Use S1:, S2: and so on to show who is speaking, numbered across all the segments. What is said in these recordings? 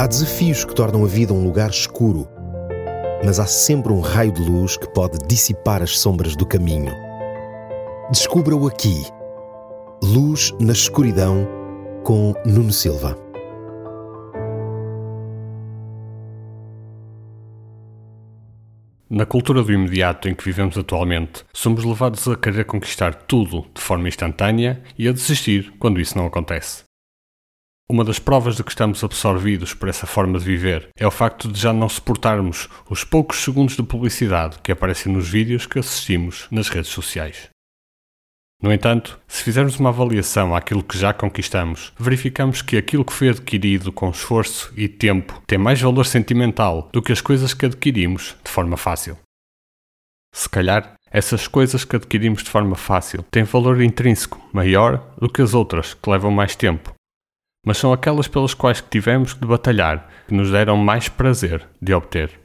S1: Há desafios que tornam a vida um lugar escuro, mas há sempre um raio de luz que pode dissipar as sombras do caminho. Descubra-o aqui. Luz na escuridão com Nuno Silva.
S2: Na cultura do imediato em que vivemos atualmente, somos levados a querer conquistar tudo de forma instantânea e a desistir quando isso não acontece. Uma das provas de que estamos absorvidos por essa forma de viver é o facto de já não suportarmos os poucos segundos de publicidade que aparecem nos vídeos que assistimos nas redes sociais. No entanto, se fizermos uma avaliação àquilo que já conquistamos, verificamos que aquilo que foi adquirido com esforço e tempo tem mais valor sentimental do que as coisas que adquirimos de forma fácil. Se calhar, essas coisas que adquirimos de forma fácil têm valor intrínseco maior do que as outras que levam mais tempo, mas são aquelas pelas quais tivemos de batalhar que nos deram mais prazer de obter.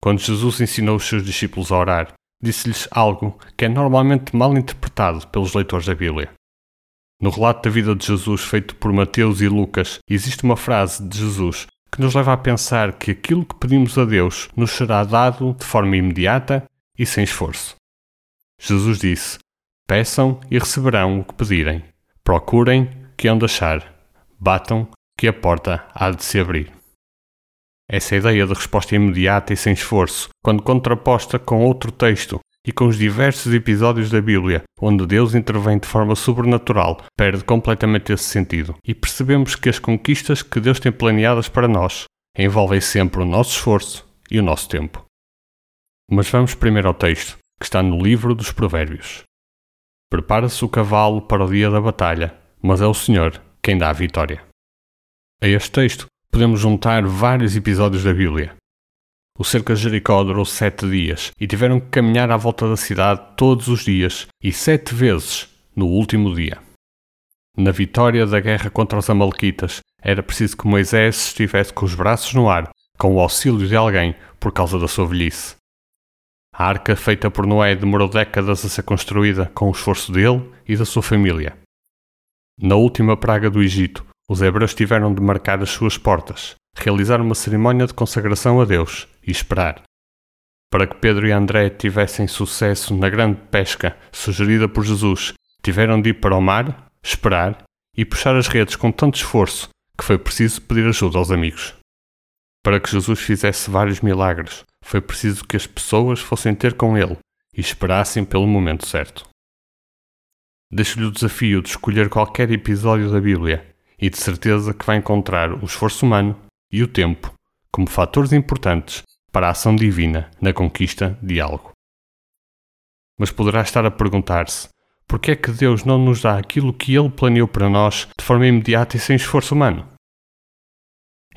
S2: Quando Jesus ensinou os seus discípulos a orar, disse-lhes algo que é normalmente mal interpretado pelos leitores da Bíblia. No relato da vida de Jesus feito por Mateus e Lucas, existe uma frase de Jesus que nos leva a pensar que aquilo que pedimos a Deus nos será dado de forma imediata e sem esforço. Jesus disse: Peçam e receberão o que pedirem. Procurem que hão de achar batam, que a porta há de se abrir. Essa ideia de resposta imediata e sem esforço, quando contraposta com outro texto e com os diversos episódios da Bíblia onde Deus intervém de forma sobrenatural, perde completamente esse sentido e percebemos que as conquistas que Deus tem planeadas para nós envolvem sempre o nosso esforço e o nosso tempo. Mas vamos primeiro ao texto, que está no livro dos Provérbios. Prepara-se o cavalo para o dia da batalha, mas é o Senhor quem dá a vitória. A este texto podemos juntar vários episódios da Bíblia. O cerco de Jericó durou sete dias e tiveram que caminhar à volta da cidade todos os dias e sete vezes no último dia. Na vitória da guerra contra os Amalequitas, era preciso que Moisés estivesse com os braços no ar, com o auxílio de alguém por causa da sua velhice. A arca feita por Noé demorou décadas a ser construída com o esforço dele e da sua família. Na última praga do Egito, os hebreus tiveram de marcar as suas portas, realizar uma cerimónia de consagração a Deus e esperar. Para que Pedro e André tivessem sucesso na grande pesca sugerida por Jesus, tiveram de ir para o mar, esperar e puxar as redes com tanto esforço que foi preciso pedir ajuda aos amigos. Para que Jesus fizesse vários milagres, foi preciso que as pessoas fossem ter com ele e esperassem pelo momento certo. Deixo-lhe o desafio de escolher qualquer episódio da Bíblia e de certeza que vai encontrar o esforço humano e o tempo como fatores importantes para a ação divina na conquista de algo. Mas poderá estar a perguntar-se: por que é que Deus não nos dá aquilo que Ele planeou para nós de forma imediata e sem esforço humano?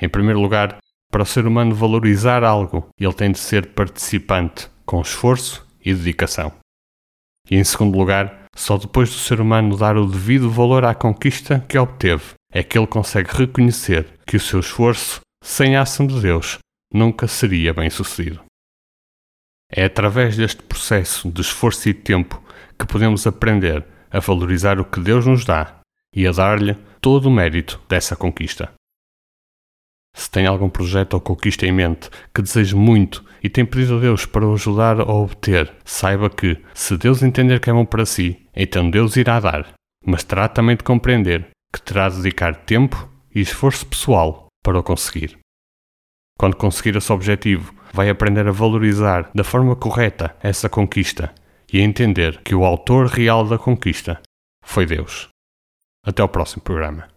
S2: Em primeiro lugar, para o ser humano valorizar algo, ele tem de ser participante, com esforço e dedicação. E em segundo lugar, só depois do ser humano dar o devido valor à conquista que obteve é que ele consegue reconhecer que o seu esforço, sem a ação de Deus, nunca seria bem sucedido. É através deste processo de esforço e tempo que podemos aprender a valorizar o que Deus nos dá e a dar-lhe todo o mérito dessa conquista. Se tem algum projeto ou conquista em mente que deseje muito e tem pedido a Deus para o ajudar a obter, saiba que, se Deus entender que é bom para si, então Deus irá dar, mas terá também de compreender que terá de dedicar tempo e esforço pessoal para o conseguir. Quando conseguir esse objetivo, vai aprender a valorizar da forma correta essa conquista e a entender que o autor real da conquista foi Deus. Até ao próximo programa.